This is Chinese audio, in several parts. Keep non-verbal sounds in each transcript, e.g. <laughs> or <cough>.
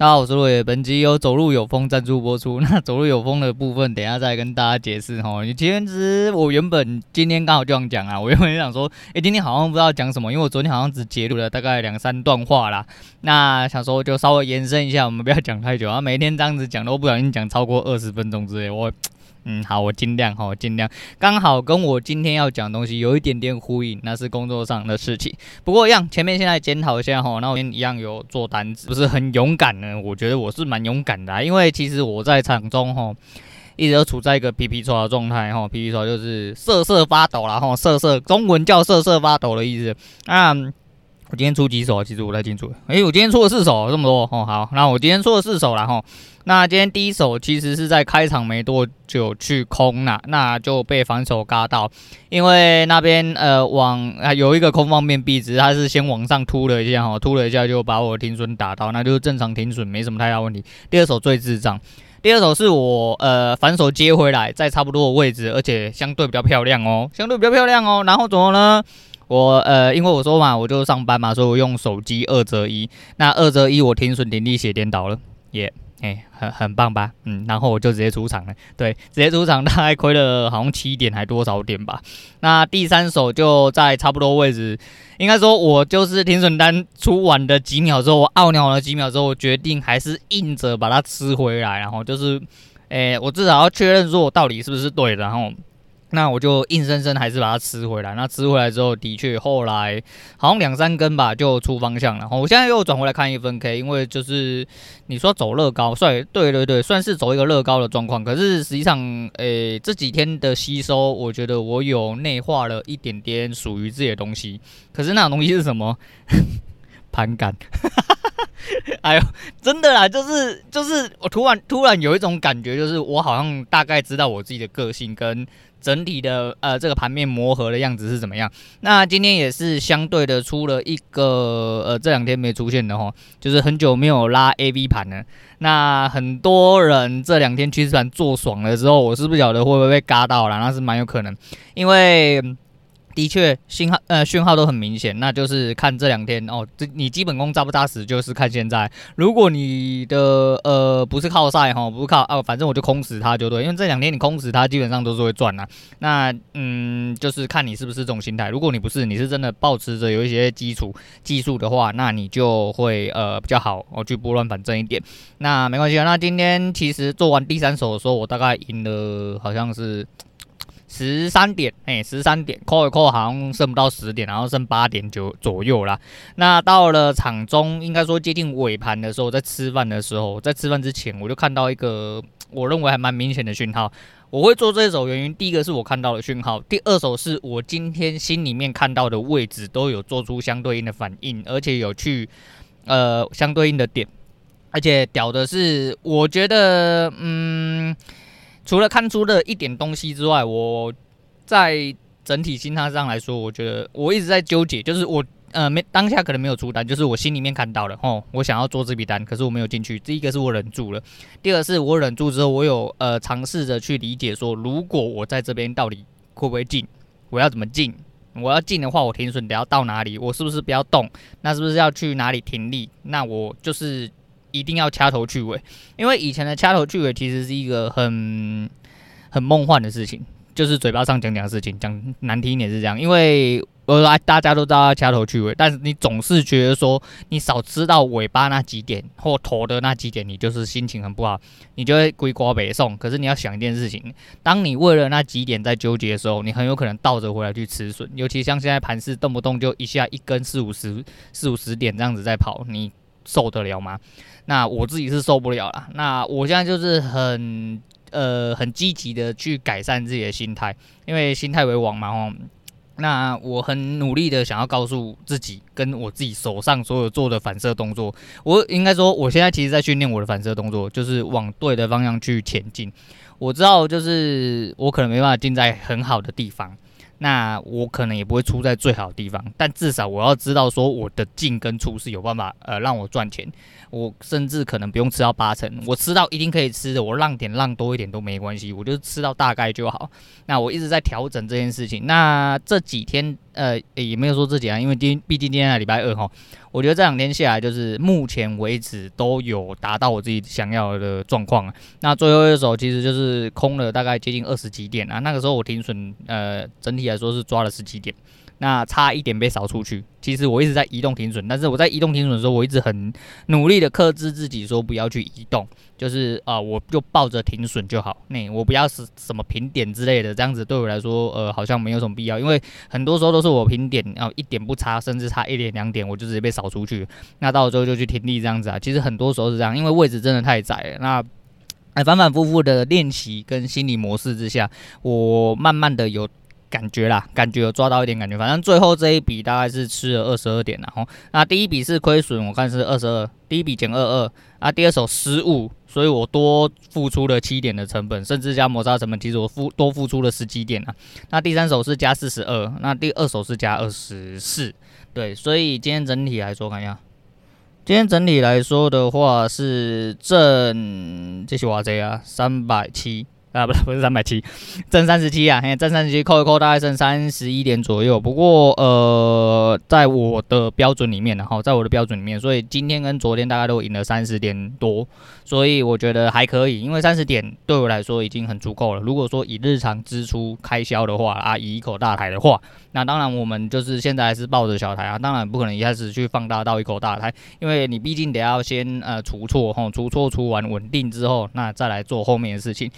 大家好，我是路野。本集由走路有风赞助播出。<laughs> 那走路有风的部分，等下再跟大家解释哈。其实我原本今天刚好就想讲啊，我原本想说，诶、今天好像不知道讲什么，因为我昨天好像只截录了大概两三段话啦。那想说就稍微延伸一下，我们不要讲太久啊。每天这样子讲都不小心讲超过二十分钟之类，我。嗯，好，我尽量，好，我尽量，刚好跟我今天要讲东西有一点点呼应，那是工作上的事情。不过一样，前面现在检讨一下哈，那我今天一样有做单子，不是很勇敢呢。我觉得我是蛮勇敢的，因为其实我在场中哈，一直都处在一个皮皮剉的状态哈，皮皮剉就是瑟瑟发抖啦哈，瑟瑟，中文叫瑟瑟发抖的意思。那我今天出几手？其实我不太清楚。诶、欸，我今天出了四手，这么多哦。好，那我今天出了四手了哈。那今天第一手其实是在开场没多久去空了，那就被反手嘎到，因为那边呃往啊有一个空方面壁，只是它是先往上突了一下哈，突了一下就把我停损打到，那就是正常停损，没什么太大问题。第二手最智障，第二手是我呃反手接回来，在差不多的位置，而且相对比较漂亮哦，相对比较漂亮哦。然后怎么呢？我呃因为我说嘛，我就上班嘛，所以我用手机二择一，那二择一我停损停利写颠倒了，耶。哎、很很棒吧？嗯，然后我就直接出场了。对，直接出场，大概亏了好像七点还多少点吧。那第三手就在差不多位置，应该说我就是停损单出完的几秒之后，我懊恼了几秒之后，我决定还是硬着把它吃回来。然后就是，哎、我至少要确认说我到底是不是对的。然后。那我就硬生生还是把它吃回来。那吃回来之后，的确后来好像两三根吧，就出方向了。我现在又转回来看一分 K，因为就是你说走乐高，算对对对，算是走一个乐高的状况。可是实际上，诶、这几天的吸收，我觉得我有内化了一点点属于自己的东西。可是那种东西是什么？<laughs> 盘感。<laughs> 哎呦，真的啦，就是就是我突然突然有一种感觉，就是我好像大概知道我自己的个性跟。整体的呃，这个盘面磨合的样子是怎么样？那今天也是相对的出了一个呃，这两天没出现的哈，就是很久没有拉 A V 盘了。那很多人这两天趋势盘做爽了之后，我是不晓得会不会被嘎到了，那是蛮有可能，因为。的确，信号呃讯号都很明显，那就是看这两天哦，这你基本功扎不扎实，就是看现在。如果你的呃不是靠赛哈，不是靠哦，反正我就空死它就对，因为这两天你空死它，基本上都是会赚呐。那嗯，就是看你是不是这种心态。如果你不是，你是真的抱持着有一些基础技术的话，那你就会呃比较好，哦去拨乱反正一点。那没关系啊。那今天其实做完第三手的时候，我大概赢了，好像是。十三点，哎，十三点，扣一扣，好像剩不到十点，然后剩八点九左右啦。那到了场中，应该说接近尾盘的时候，在吃饭的时候，在吃饭之前，我就看到一个我认为还蛮明显的讯号。我会做这一手原因，第一个是我看到的讯号，第二手是我今天心里面看到的位置都有做出相对应的反应，而且有去呃相对应的点，而且屌的是，我觉得嗯。除了看出了一点东西之外，我在整体心态上来说，我觉得我一直在纠结，就是我呃没当下可能没有出单，就是我心里面看到了哦，我想要做这笔单，可是我没有进去。第一个是我忍住了，第二个是我忍住之后，我有呃尝试着去理解说，如果我在这边到底会不会进，我要怎么进？我要进的话，我停损得要到哪里？我是不是不要动？那是不是要去哪里停利？那我就是。一定要掐头去尾，因为以前的掐头去尾其实是一个很很梦幻的事情，就是嘴巴上讲讲的事情，讲难听一点是这样。因为呃，大家都知道要掐头去尾，但是你总是觉得说，你少吃到尾巴那几点或头的那几点，你就是心情很不好，你就会归瓜北送。可是你要想一件事情，当你为了那几点在纠结的时候，你很有可能倒着回来去吃损。尤其像现在盘市动不动就一下一根四五十四五十点这样子在跑，你受得了吗？那我自己是受不了了。那我现在就是很呃很积极的去改善自己的心态，因为心态为王嘛哦。那我很努力的想要告诉自己，跟我自己手上所有做的反射动作，我应该说我现在其实在训练我的反射动作，就是往对的方向去前进。我知道就是我可能没办法进在很好的地方。那我可能也不会出在最好的地方，但至少我要知道说我的进跟出是有办法呃让我赚钱。我甚至可能不用吃到八成，我吃到一定可以吃的，我让点让多一点都没关系，我就吃到大概就好。那我一直在调整这件事情。那这几天呃、也没有说这几天，因为今毕竟今天礼拜二哈，我觉得这两天下来就是目前为止都有达到我自己想要的状况。那最后一手其实就是空了大概接近二十几点啊，那个时候我停损呃整体来说是抓了十几点。那差一点被扫出去，其实我一直在移动停损，但是我在移动停损的时候，我一直很努力的克制自己，说不要去移动，就是啊、呃，我就抱着停损就好，那我不要是什么平点之类的，这样子对我来说，呃，好像没有什么必要，因为很多时候都是我平点，然、后一点不差，甚至差一点两点，我就直接被扫出去，那到时候就去停利这样子啊，其实很多时候是这样，因为位置真的太窄了，那哎反反复复的练习跟心理模式之下，我慢慢的有。感觉啦，感觉有抓到一点感觉，反正最后这一笔大概是吃了二十二点，然后那第一笔是亏损，我看是二十二，第一笔减二二，啊，第二手失误，所以我多付出了七点的成本，甚至加摩擦成本，其实我付多付出了十几点啊。那第三手是加四十二，那第二手是加二十四，对，所以今天整体来说，看一下，今天整体来说的话是挣这些哇这啊，三百七。啊，不是不是三百七，<laughs> 挣三十七啊，嘿，挣三十七，扣一扣大概剩三十一点左右。不过呃，在我的标准里面，然后在我的标准里面，所以今天跟昨天大概都赢了三十点多，所以我觉得还可以。因为三十点对我来说已经很足够了。如果说以日常支出开销的话啊，以一口大台的话，那当然我们就是现在还是抱着小台啊，当然不可能一开始去放大到一口大台，因为你毕竟得要先呃除错吼，除错除完稳定之后，那再来做后面的事情。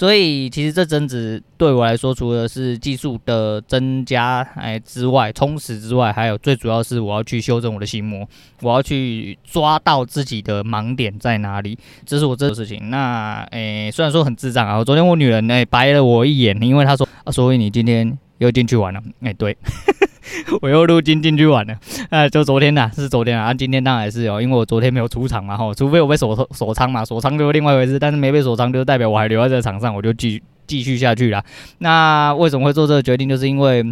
所以其实这阵子对我来说，除了是技术的增加哎之外，充实之外，还有最主要是我要去修正我的心魔，我要去抓到自己的盲点在哪里，这是我这个事情。那哎，虽然说很智障啊，昨天我女人哎白了我一眼，因为她说啊，所以你今天又进去玩了，哎对。<laughs> 我又入金进去玩了，呃，就昨天呐，是昨天啊，今天当然是有，因为我昨天没有出场嘛，吼，除非我被锁锁仓嘛，锁仓就是另外一回事，但是没被锁仓，就代表我还留在这个场上，我就继继续下去了。那为什么会做这个决定？就是因为。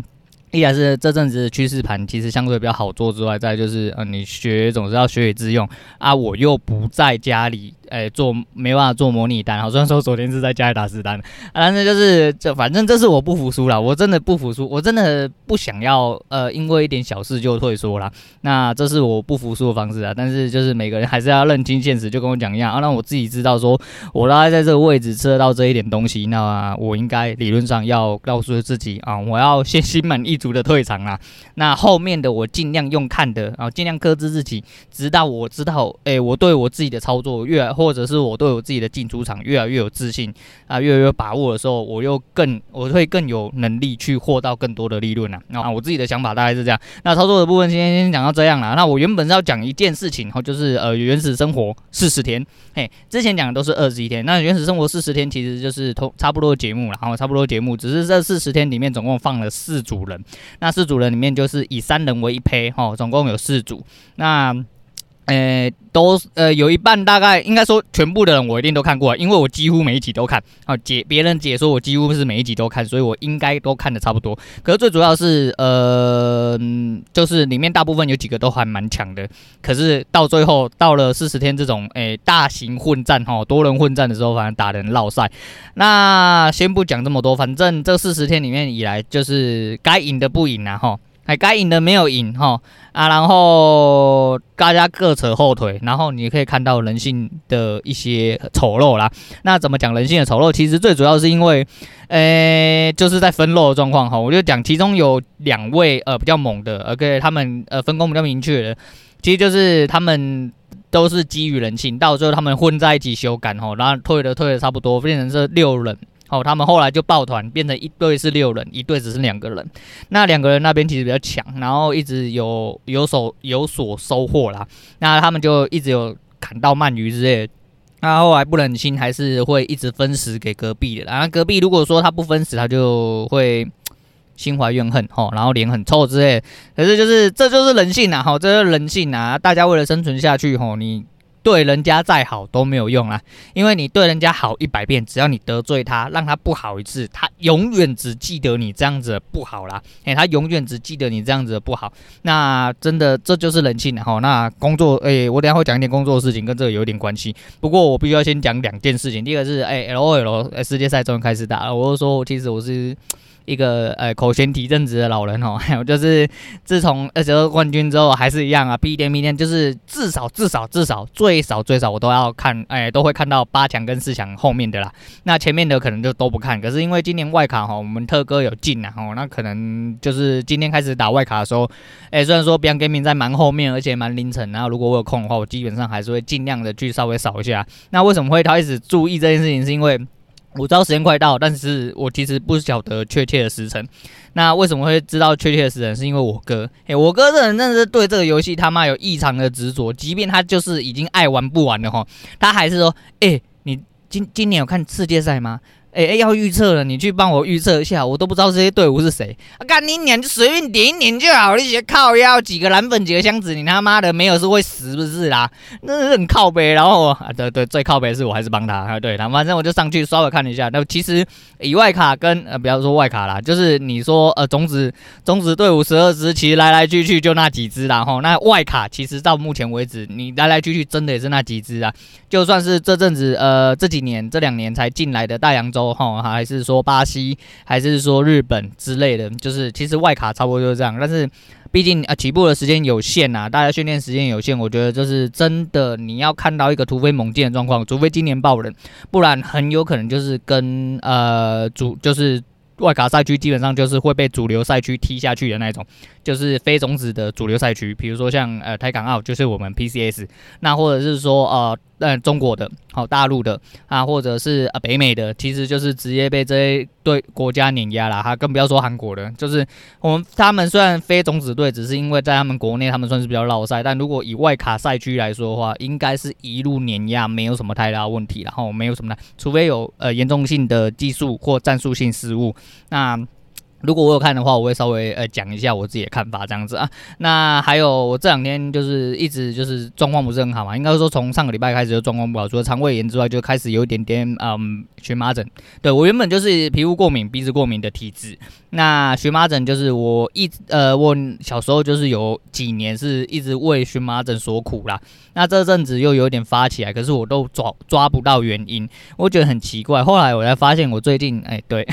一来是这阵子趋势盘其实相对比较好做之外，再就是呃，你学总是要学以致用啊。我又不在家里，哎、做没办法做模拟单。好，虽然说昨天是在家里打实单，啊，但是就是这反正这是我不服输了，我真的不服输，我真的不想要呃，因为一点小事就退缩了。那这是我不服输的方式啊。但是就是每个人还是要认清现实，就跟我讲一样啊。让我自己知道说，我大概在这个位置吃得到这一点东西，那我应该理论上要告诉自己啊，我要 <laughs> 先心满意。足的退场啦，那后面的我尽量用看的，然后尽量克制自己，直到我知道，哎、我对我自己的操作越，或者是我对我自己的进出场越来越有自信啊，越来越把握的时候，我又更我会更有能力去获到更多的利润啊。那我自己的想法大概是这样。那操作的部分今天先讲到这样啦。那我原本是要讲一件事情，然后就是呃原始生活四十天，嘿，之前讲的都是二十一天，那原始生活四十天其实就是同差不多节目了，然后差不多节目，只是这四十天里面总共放了四组人。那四组人里面就是以三人为一胚，哈，总共有四组。那，呃、都呃有一半大概应该说全部的人我一定都看过，因为我几乎每一集都看。啊，解别人解说我几乎是每一集都看，所以我应该都看的差不多。可是最主要是呃，就是里面大部分有几个都还蛮强的。可是到最后到了四十天这种诶、大型混战哈，多人混战的时候，反正打人落赛。那先不讲这么多，反正这四十天里面以来，就是该赢的不赢啊哈。哎，该赢的没有赢哈啊，然后大家各扯后腿，然后你可以看到人性的一些丑陋啦。那怎么讲人性的丑陋？其实最主要是因为，呃，就是在分肉的状况哈。我就讲其中有两位呃比较猛的，OK，他们呃分工比较明确的，其实就是他们都是基于人性，到最后他们混在一起修改哈，然后退的退的差不多，变成是六人。好，他们后来就抱团，变成一队是六人，一队只是两个人。那两个人那边其实比较强，然后一直有有所有所收获啦。那他们就一直有砍到鳗鱼之类。那后来不忍心，还是会一直分食给隔壁的。然后隔壁如果说他不分食，他就会心怀怨恨，吼，然后脸很臭之类。可是就是这就是人性呐，吼，这就是人性啊。大家为了生存下去，吼，你。对人家再好都没有用啊，因为你对人家好一百遍，只要你得罪他，让他不好一次，他永远只记得你这样子不好啦。诶，他永远只记得你这样子的不好。那真的这就是人性哈。那工作，诶，我等下会讲一点工作的事情，跟这个有点关系。不过我必须要先讲两件事情。第一个是，诶，LOL 世界赛终于开始打了。我就说，其实我是。一个呃口嫌体正直的老人哦，<laughs> 还有就是自从二十二冠军之后还是一样啊，逼点逼点就是至少至少至少最少最少我都要看，哎，都会看到八强跟四强后面的啦。那前面的可能就都不看。可是因为今年外卡哈，我们特哥有进啊，哦，那可能就是今天开始打外卡的时候，哎，虽然说 Beyond Gaming 在蛮后面，而且蛮凌晨，然后如果我有空的话，我基本上还是会尽量的去稍微扫一下。那为什么会开始注意这件事情？是因为我知道时间快到，但是我其实不晓得确切的时辰。那为什么会知道确切的时辰？是因为我哥，哎，我哥这人真的是对这个游戏他妈有异常的执着，即便他就是已经爱玩不玩了哈，他还是说，哎，你今今年有看世界赛吗？哎、欸、哎，要预测了，你去帮我预测一下，我都不知道这些队伍是谁。啊，干你娘，就随便点一点就好。你些靠腰几个蓝粉几个箱子，你他妈的没有是会死不是啦？那是很靠北。然后啊，对对，最靠北的是我还是帮他啊。对，然后反正我就上去稍微看了一下。那其实以外卡跟呃，不要说外卡啦，就是你说呃，种子种子队伍十二支，其实来来去去就那几支啦。吼，那外卡其实到目前为止，你来来去去真的也是那几支啊。就算是这阵子呃这几年这两年才进来的大洋洲。哈，还是说巴西，还是说日本之类的，就是其实外卡差不多就是这样。但是毕竟啊，起步的时间有限呐，大家训练时间有限，我觉得就是真的，你要看到一个突飞猛进的状况，除非今年爆冷，不然很有可能就是跟呃主就是外卡赛区基本上就是会被主流赛区踢下去的那种，就是非种子的主流赛区，比如说像呃台港澳，就是我们 PCS，那或者是说呃。呃，中国的，好，大陆的啊，或者是啊北美的，其实就是直接被这些对国家碾压了，哈，更不要说韩国的，就是我们他们虽然非种子队，只是因为在他们国内他们算是比较绕赛，但如果以外卡赛区来说的话，应该是一路碾压，没有什么太大问题，然后没有什么的，除非有呃严重性的技术或战术性失误，那。如果我有看的话，我会稍微呃讲一下我自己的看法这样子啊。那还有我这两天就是一直就是状况不是很好嘛，应该说从上个礼拜开始就状况不好，除了肠胃炎之外，就开始有一点点嗯荨麻疹。对，我原本就是皮肤过敏、鼻子过敏的体质。那荨麻疹就是我一呃我小时候就是有几年是一直为荨麻疹所苦啦。那这阵子又有点发起来，可是我都抓抓不到原因，我觉得很奇怪。后来我才发现，我最近哎对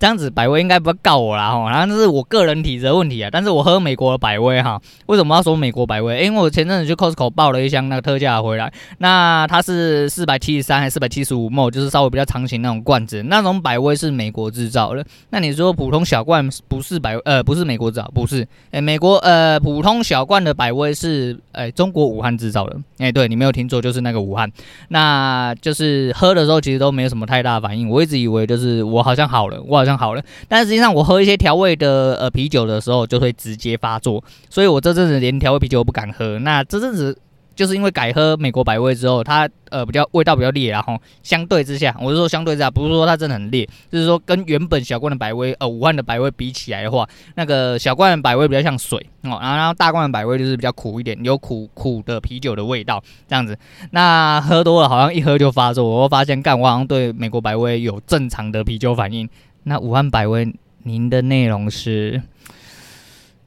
这样子百威应该不要告我。然后，然后这是我个人体质的问题啊。但是我喝美国的百威哈，为什么要说美国百威？因为我前阵子去 Costco 报了一箱那个特价回来，那它是四百七十三还是四百七十五 ml，就是稍微比较长型那种罐子。那种百威是美国制造的。那你说普通小罐不是百呃不是美国制造，不是？哎，美国呃普通小罐的百威是哎中国武汉制造的。哎，对你没有听错，就是那个武汉。那就是喝的时候其实都没有什么太大反应。我一直以为就是我好像好了，我好像好了，但实际上我喝。一些调味的呃啤酒的时候就会直接发作，所以我这阵子连调味啤酒都不敢喝。那这阵子就是因为改喝美国百威之后，它呃比较味道比较烈，然后相对之下，我是说相对之下，不是说它真的很烈，就是说跟原本小罐的百威呃武汉的百威比起来的话，那个小罐的百威比较像水哦，然后大罐的百威就是比较苦一点，有苦苦的啤酒的味道这样子。那喝多了好像一喝就发作，我发现干我好像对美国百威有正常的啤酒反应，那武汉百威。您的内容是，<laughs>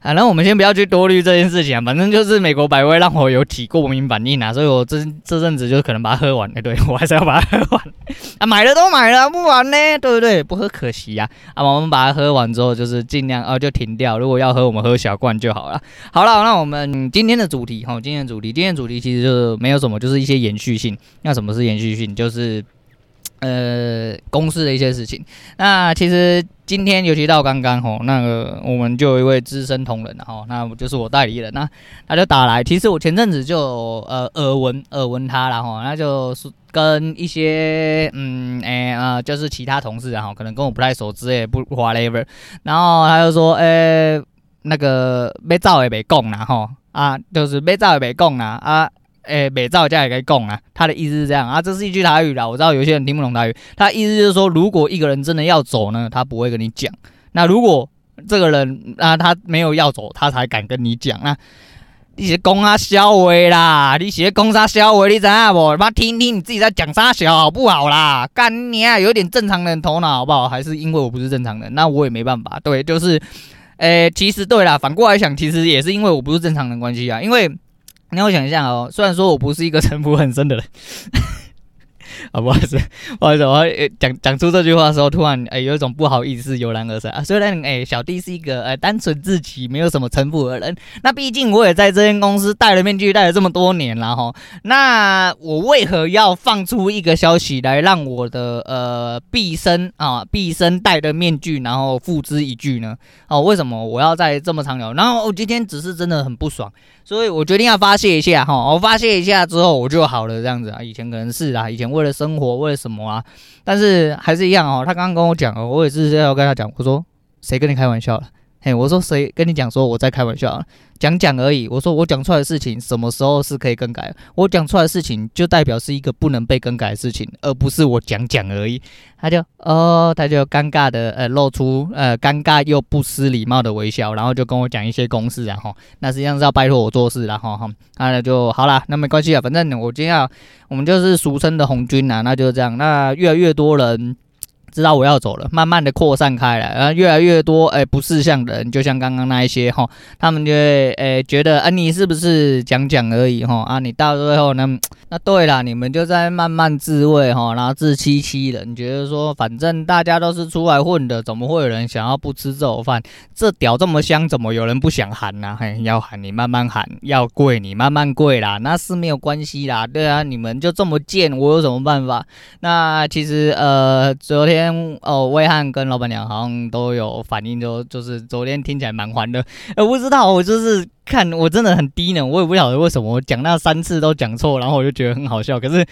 啊，那我们先不要去多虑这件事情啊，反正就是美国百威让我有体过敏反应啊，所以我这这阵子就可能把它喝完。哎，对 <laughs> 我还是要把它喝完啊，买了都买了，不玩呢，对不对？不喝可惜呀。啊，我们把它喝完之后，就是尽量啊就停掉。如果要喝，我们喝小罐就好了。好了，那我们今天的主题哈，今天的主题，今天主题其实就是没有什么，就是一些延续性。那什么是延续性？就是。呃，公司的一些事情。那其实今天尤其到刚刚吼，那个我们就有一位资深同仁吼，那我就是我代理人，那他就打来。其实我前阵子就呃耳闻耳闻他了吼，那就是跟一些嗯哎啊、呃，就是其他同事然后，可能跟我不太熟之类不 whatever。然后他就说，哎，那个被造也没供啦吼啊，就是被造也没供啦啊。诶，美造价也可以供啊，他的意思是这样啊，这是一句台语啦，我知道有些人听不懂台语，他意思就是说，如果一个人真的要走呢，他不会跟你讲，那如果这个人啊他没有要走，他才敢跟你讲，那你是讲啥小话啦？你是讲啥小话？你知影无？妈听听你自己在讲啥小好不好啦？干你啊！有点正常人头脑好不好？还是因为我不是正常人，那我也没办法。对，就是，诶、其实对啦，反过来想，其实也是因为我不是正常人关系啊。因为你要想一下哦，虽然说我不是一个 <laughs> 城府很深的人。<laughs> 啊，不好意思，<laughs> 不好意思，我讲讲出这句话的时候，突然哎、有一种不好意思油然而生啊。虽然哎、小弟是一个呃单纯自己没有什么城府的人，那毕竟我也在这间公司戴了面具戴了这么多年了哈。那我为何要放出一个消息来让我的呃毕生啊毕生戴的面具，然后付之一炬呢？哦，为什么我要在这么长聊？然后我今天只是真的很不爽。所以我决定要发泄一下哈，我发泄一下之后我就好了这样子啊。以前可能是啊，以前为了生活，为了什么啊？但是还是一样哦。他刚刚跟我讲哦，我也是要跟他讲，我说谁跟你开玩笑了？嘿，我说谁跟你讲说我在开玩笑？讲讲而已。我说我讲出来的事情什么时候是可以更改？我讲出来的事情就代表是一个不能被更改的事情，而不是我讲讲而已。他就哦，他就尴尬的呃露出呃尴尬又不失礼貌的微笑，然后就跟我讲一些公事，然后那实际上是要拜托我做事，然后哈，那就好啦，那没关系啊，反正我今天要我们就是俗称的红军呐，那就是这样，那越来越多人。知道我要走了，慢慢的扩散开来，然后越来越多，哎、不识相的人，就像刚刚那一些哈，他们就会，哎、觉得，啊，你是不是讲讲而已哈，啊，你到最后呢，<tsk> 那对啦，你们就在慢慢自慰哈，然后自欺欺人，觉得说，反正大家都是出来混的，怎么会有人想要不吃这口饭？这屌这么香，怎么有人不想喊呢？嘿，要喊你慢慢喊，要跪你慢慢跪啦，那是没有关系啦，对啊，你们就这么贱，我有什么办法？那其实，呃，昨天。哦，魏汉跟老板娘好像都有反应，就就是昨天听起来蛮欢的。我不知道，我就是看我真的很低能，我也不晓得为什么我讲那三次都讲错，然后我就觉得很好笑。可是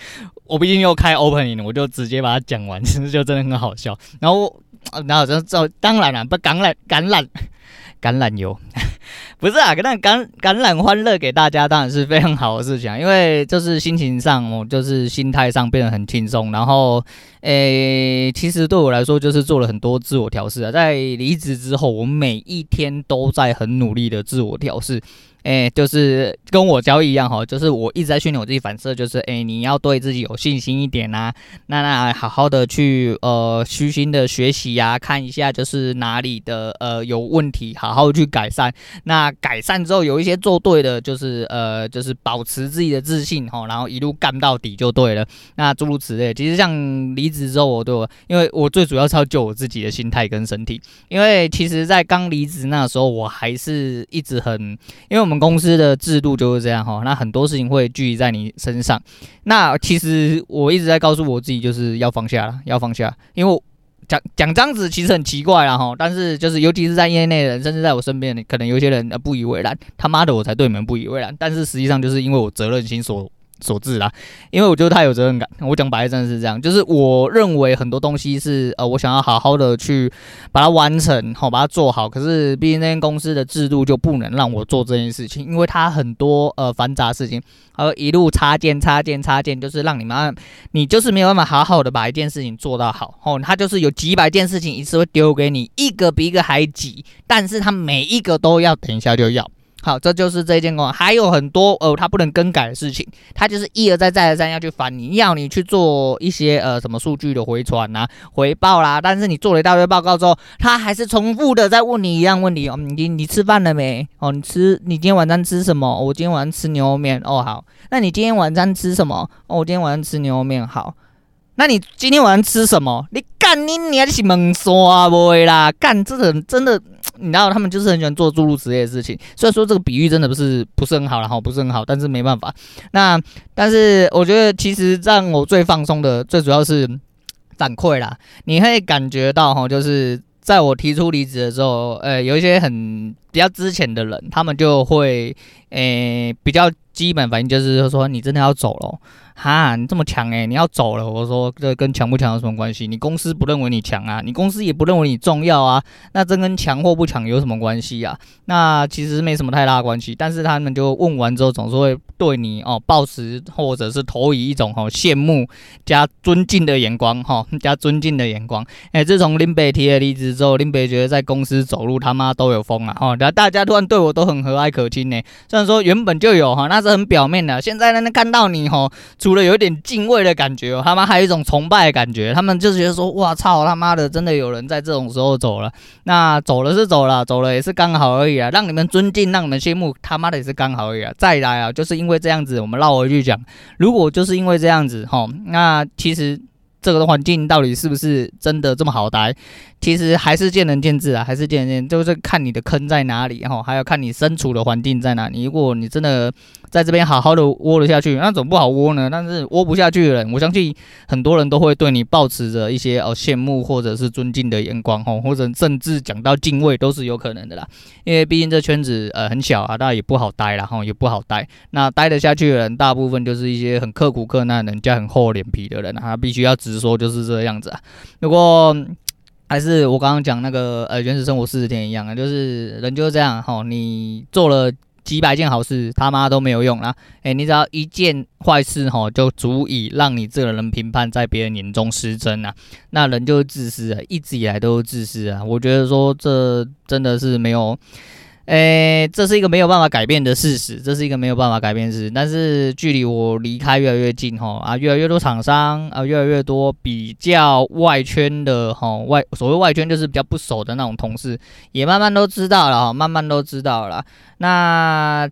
我毕竟又开 opening，我就直接把它讲完，其实就真的很好笑。然后，然后就就当然了，不橄榄橄榄橄榄油。<laughs> 不是啊，那橄橄榄欢乐给大家当然是非常好的事情，啊因为就是心情上，我就是心态上变得很轻松。然后，诶、其实对我来说就是做了很多自我调试啊。在离职之后，我每一天都在很努力的自我调试。诶、欸，就是跟我交易一样哈，就是我一直在训练我自己反射，就是诶、欸，你要对自己有信心一点呐、啊，那那好好的去呃虚心的学习呀、啊，看一下就是哪里的呃有问题，好好去改善。那改善之后有一些做对的，就是呃就是保持自己的自信哈，然后一路干到底就对了。那诸如此类，其实像离职之后，我对我，因为我最主要是要救我自己的心态跟身体，因为其实在刚离职那时候，我还是一直很因为。我们公司的制度就是这样哈，那很多事情会聚集在你身上。那其实我一直在告诉我自己，就是要放下了，要放下。因为讲讲这样子其实很奇怪了哈，但是就是尤其是在业内的人，甚至在我身边，可能有些人不以为然。他妈的，我才对你们不以为然。但是实际上就是因为我责任心所。所致啦，因为我觉得太有责任感。我讲白了真的是这样，就是我认为很多东西是呃，我想要好好的去把它完成，好把它做好。可是毕竟那间公司的制度就不能让我做这件事情，因为它很多呃繁杂事情，而一路插件插件插件，就是让你们你就是没有办法好好的把一件事情做到好。哦，它就是有几百件事情一次会丢给你，一个比一个还挤，但是它每一个都要等一下就要。好，这就是这件工作，还有很多呃，他不能更改的事情，他就是一而再再而三要去烦你，要你去做一些呃什么数据的回传啊、回报啦。但是你做了一大堆报告之后，他还是重复的在问你一样问题哦，你你吃饭了没？哦，你吃你今天晚上吃什么？我今天晚上吃牛肉面。哦，好，那你今天晚上吃什么？哦，我今天晚上吃牛肉面。好，那你今天晚上吃什么？你干你你还是猛刷不啦？干这人真的。你知道他们就是很喜欢做诸如此类的事情，虽然说这个比喻真的不是不是很好，然后不是很好，但是没办法。那但是我觉得其实让我最放松的，最主要是反馈啦。你会感觉到哈，就是在我提出离职的时候，呃，有一些很比较之前的人，他们就会，呃，比较基本反应就是说，你真的要走了。哈，你这么强诶，你要走了。我说这跟强不强有什么关系？你公司不认为你强啊，你公司也不认为你重要啊，那这跟强或不强有什么关系啊？那其实没什么太大关系。但是他们就问完之后，总是会对你哦抱持或者是投以一种哦羡慕加尊敬的眼光哈，加尊敬的眼光。哎，自从林北提了离职之后，林北觉得在公司走路他妈都有风啊哈，然后大家突然对我都很和蔼可亲呢。虽然说原本就有哈，那是很表面的，现在呢看到你哈。除除了有点敬畏的感觉哦，他妈还有一种崇拜的感觉。他们就觉得说：“哇操，他妈的，真的有人在这种时候走了。那走了是走了，走了也是刚好而已啊，让你们尊敬，让你们羡慕，他妈的也是刚好而已啊。再来啊，就是因为这样子，我们绕回去讲，如果就是因为这样子，吼，那其实。”这个环境到底是不是真的这么好待？其实还是见仁见智啊，还是见仁见智，就是看你的坑在哪里，然后还要看你身处的环境在哪里。如果你真的在这边好好的窝了下去，那怎么不好窝呢？但是窝不下去的人，我相信很多人都会对你抱持着一些哦羡慕或者是尊敬的眼光，吼，或者甚至讲到敬畏都是有可能的啦。因为毕竟这圈子呃很小啊，大家也不好待啦，吼，也不好待。那待得下去的人，大部分就是一些很刻苦克难、人家很厚脸皮的人，啊必须要。直说就是这样子啊。如果还是我刚刚讲那个呃原始生活四十天一样啊，就是人就是这样哈。你做了几百件好事，他妈都没有用啦。诶，你只要一件坏事哈，就足以让你这个人评判在别人眼中失真啊。那人就是自私啊，一直以来都是自私啊。我觉得说这真的是没有。诶，这是一个没有办法改变的事实，这是一个没有办法改变的事实。但是距离我离开越来越近，哈啊，越来越多厂商啊，越来越多比较外圈的，哈外所谓外圈就是比较不熟的那种同事，也慢慢都知道了，哈，慢慢都知道了。那。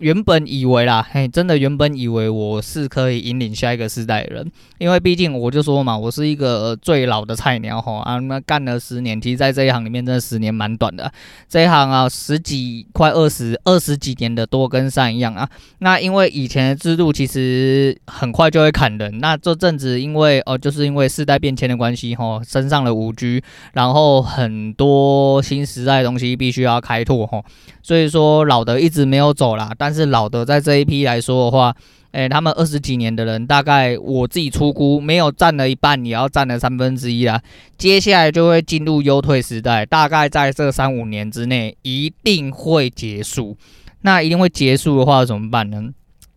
原本以为啦，嘿，真的原本以为我是可以引领下一个世代的人，因为毕竟我就说嘛，我是一个最老的菜鸟吼啊，那干了十年，其实在这一行里面，真的十年蛮短的。这一行啊，十几快二十二十几年的多跟山一样啊。那因为以前的制度其实很快就会砍人，那这阵子因为哦，就是因为世代变迁的关系吼，升上了五 G，然后很多新时代的东西必须要开拓吼，所以说老的一直没有走啦，但但是老的在这一批来说的话，诶，他们二十几年的人，大概我自己出估，没有占了一半，也要占了三分之一啦。接下来就会进入优退时代，大概在这三五年之内一定会结束。那一定会结束的话怎么办呢？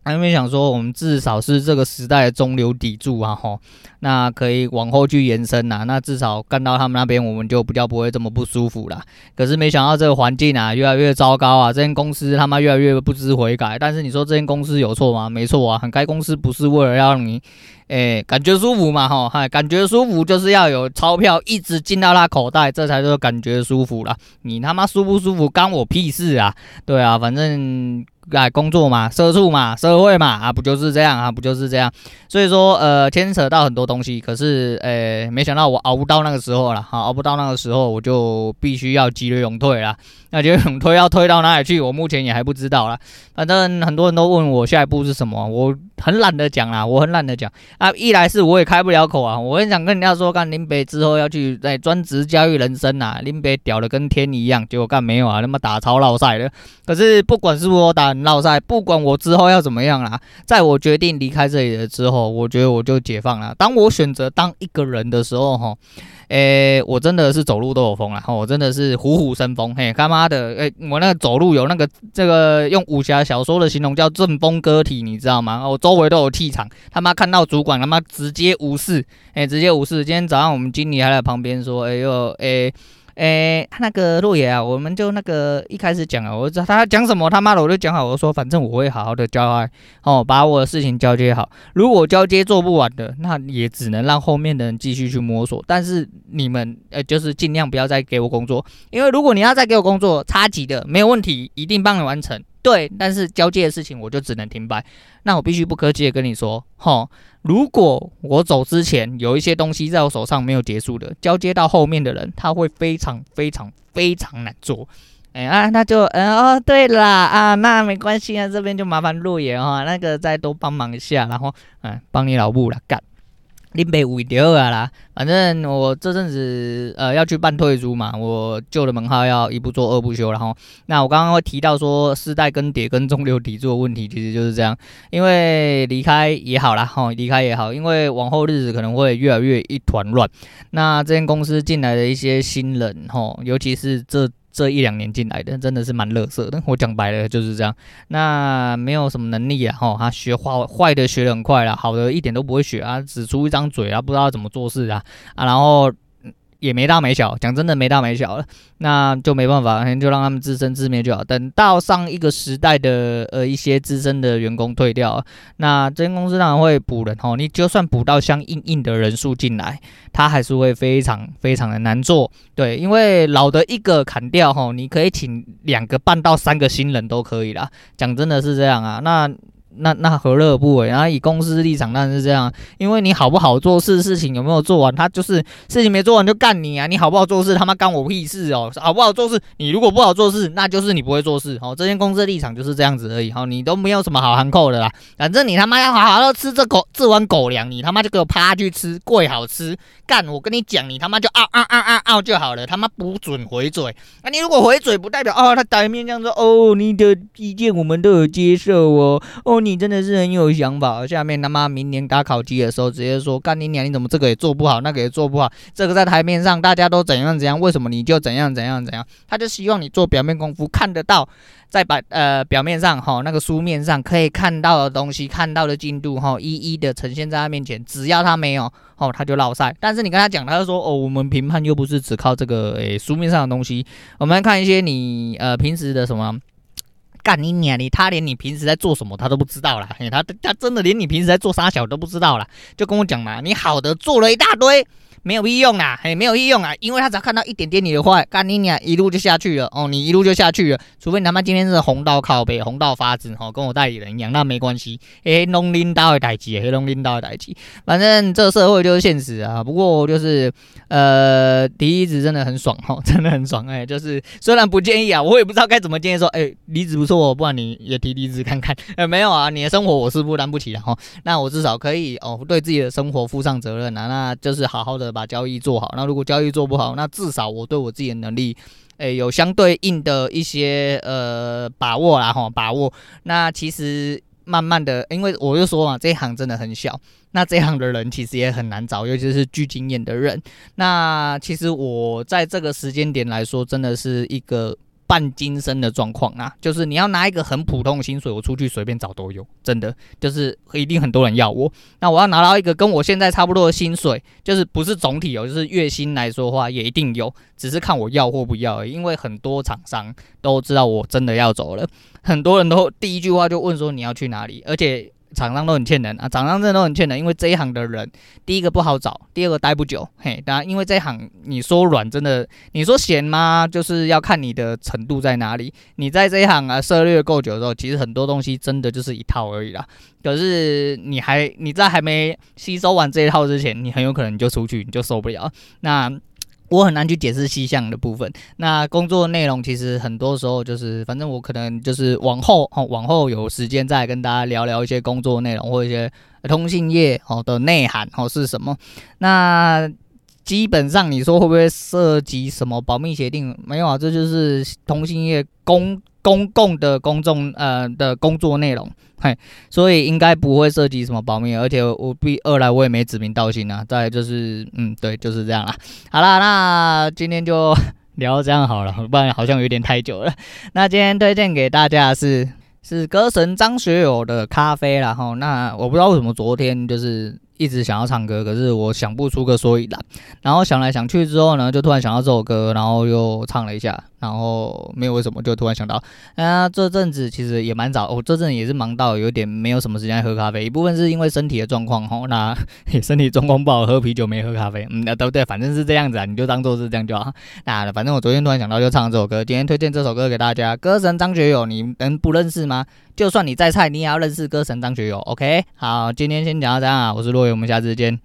还没想说，我们至少是这个时代的中流砥柱啊，吼，那可以往后去延伸呐。那至少干到他们那边，我们就比较不会这么不舒服了。可是没想到这个环境啊，越来越糟糕啊！这间公司他妈越来越不知悔改。但是你说这间公司有错吗？没错啊，很开公司不是为了要让你，诶，感觉舒服嘛，吼，嗨，感觉舒服就是要有钞票一直进到他口袋，这才叫感觉舒服啦。你他妈舒不舒服，干我屁事啊！对啊，反正。哎，工作嘛，社畜嘛，社会嘛，啊，不就是这样啊，不就是这样。所以说，呃，牵扯到很多东西。可是，呃、没想到我熬不到那个时候了，好，熬不到那个时候，我就必须要急流勇退了。那急流勇退要退到哪里去？我目前也还不知道了。反正很多人都问我下一步是什么，我很懒得讲啦，我很懒得讲啊。一来是我也开不了口啊，我很想跟人家说，干林北之后要去在专职教育人生啊，林北屌的跟天一样，结果干没有啊，那么打超闹赛的。可是不管是我打。闹赛，不管我之后要怎么样啦，在我决定离开这里了之后，我觉得我就解放了。当我选择当一个人的时候，哈，诶，我真的是走路都有风啊，我真的是虎虎生风，嘿，他妈的，诶，我那个走路有那个这个用武侠小说的形容叫阵风歌体，你知道吗？我周围都有气场，他妈看到主管他妈直接无视，诶，直接无视。今天早上我们经理还在旁边说，哎呦，诶。诶，他那个洛野啊，我们就那个一开始讲啊，我知道他讲什么，他妈的我就讲好，我说反正我会好好的交代，哦，把我的事情交接好。如果交接做不完的，那也只能让后面的人继续去摸索。但是你们呃，就是尽量不要再给我工作，因为如果你要再给我工作，差级的没有问题，一定帮你完成。对，但是交接的事情我就只能停摆。那我必须不客气的跟你说，齁，如果我走之前有一些东西在我手上没有结束的，交接到后面的人他会非常非常非常难做。哎啊，那就嗯哦，对啦啊，那没关系啊，这边就麻烦陆爷哈，那个再多帮忙一下，然后嗯，帮你老母了干。林北五点二啦，反正我这阵子呃要去办退租嘛，我旧的门号要一不做二不休，然后那我刚刚会提到说世代更迭跟中流砥柱的问题，其实就是这样，因为离开也好啦，吼离开也好，因为往后日子可能会越来越一团乱，那这间公司进来的一些新人，吼，尤其是这。这一两年进来的真的是蛮乐色的，我讲白了就是这样。那没有什么能力啊，吼，他学坏坏的学的很快了，好的一点都不会学啊，只出一张嘴啊，不知道怎么做事啊啊，然后。也没大没小，讲真的没大没小了，那就没办法，就让他们自生自灭就好。等到上一个时代的呃一些资深的员工退掉，那这间公司当然会补人哦。你就算补到相应应的人数进来，他还是会非常非常的难做。对，因为老的一个砍掉吼，你可以请两个半到三个新人都可以啦。讲真的是这样啊，那。那那何乐不为？然后以公司立场当然是这样，因为你好不好做事，事情有没有做完，他就是事情没做完就干你啊！你好不好做事，他妈干我屁事哦！好不好做事，你如果不好做事，那就是你不会做事。哦，这间公司的立场就是这样子而已。哦，你都没有什么好含扣的啦。反正你他妈要好好的吃这狗这碗狗粮，你他妈就给我趴去吃，贵好吃干！我跟你讲，你他妈就嗷嗷嗷嗷嗷就好了，他妈不准回嘴。那你如果回嘴，不代表哦，他当面这样说哦，你的意见我们都有接受哦哦。你真的是很有想法。下面他妈明年打考绩的时候，直接说干你娘！你怎么这个也做不好，那个也做不好？这个在台面上大家都怎样怎样，为什么你就怎样怎样怎样？他就希望你做表面功夫，看得到，在把呃表面上哈那个书面上可以看到的东西，看到的进度哈一一的呈现在他面前。只要他没有哦，他就落赛。但是你跟他讲，他就说哦，我们评判又不是只靠这个诶书面上的东西，我们来看一些你呃平时的什么。干你娘！你他连你平时在做什么他都不知道啦，他他真的连你平时在做啥小都不知道啦，就跟我讲嘛，你好的做了一大堆。没有屁用啊，嘿，没有屁用啊，因为他只要看到一点点你的坏，干你娘，一路就下去了哦，你一路就下去了，除非你他妈今天是红到靠北，红到发紫，哦，跟我代理人一样，那没关系，诶，龙领导的代志，黑龙领导的代志，反正这社会就是现实啊。不过就是，呃，离职真的很爽哈，真的很爽，哎，就是虽然不建议啊，我也不知道该怎么建议说，哎，离职不错，不然你也提离职看看，呃，没有啊，你的生活我是负担不起的哈，那我至少可以哦，对自己的生活负上责任啊，那就是好好的。把交易做好，那如果交易做不好，那至少我对我自己的能力，诶、有相对应的一些呃把握啦哈，把握。那其实慢慢的，因为我就说嘛，这一行真的很小，那这一行的人其实也很难找，尤其是具经验的人。那其实我在这个时间点来说，真的是一个。半金身的状况啊，就是你要拿一个很普通的薪水，我出去随便找都有，真的就是一定很多人要我。那我要拿到一个跟我现在差不多的薪水，就是不是总体哦，就是月薪来说的话，也一定有，只是看我要或不要而已。因为很多厂商都知道我真的要走了，很多人都第一句话就问说你要去哪里，而且。厂商都很欠人啊，厂商真的都很欠人，因为这一行的人，第一个不好找，第二个待不久，嘿，当然因为这一行你说软真的，你说闲吗？就是要看你的程度在哪里。你在这一行啊涉猎够久的时候，其实很多东西真的就是一套而已啦。可是你还你在还没吸收完这一套之前，你很有可能你就出去，你就受不了。那。我很难去解释细项的部分。那工作内容其实很多时候就是，反正我可能就是往后哦，往后有时间再跟大家聊聊一些工作内容或一些通信业哦的内涵哦是什么。那基本上你说会不会涉及什么保密协定？没有啊，这就是通信业公。公共的公众呃的工作内容，嘿，所以应该不会涉及什么保密，而且我必二来我也没指名道姓啊。再就是，嗯，对，就是这样啦。好啦，那今天就 <laughs> 聊这样好了，不然好像有点太久了。那今天推荐给大家是是歌神张学友的咖啡啦齁。那我不知道为什么昨天就是。一直想要唱歌，可是我想不出个所以然。然后想来想去之后呢，就突然想到这首歌，然后又唱了一下，然后没有为什么，就突然想到，啊，这阵子其实也蛮早，我、哦、这阵也是忙到有点没有什么时间喝咖啡。一部分是因为身体的状况，吼，那 <laughs> 身体状况不好，喝啤酒没喝咖啡，嗯，对不对？反正是这样子啊，你就当做是这样就好。那反正我昨天突然想到就唱这首歌，今天推荐这首歌给大家。歌神张学友，你能不认识吗？就算你再菜，你也要认识歌神张学友。OK，好，今天先讲到这样啊，我是洛伟，我们下次见。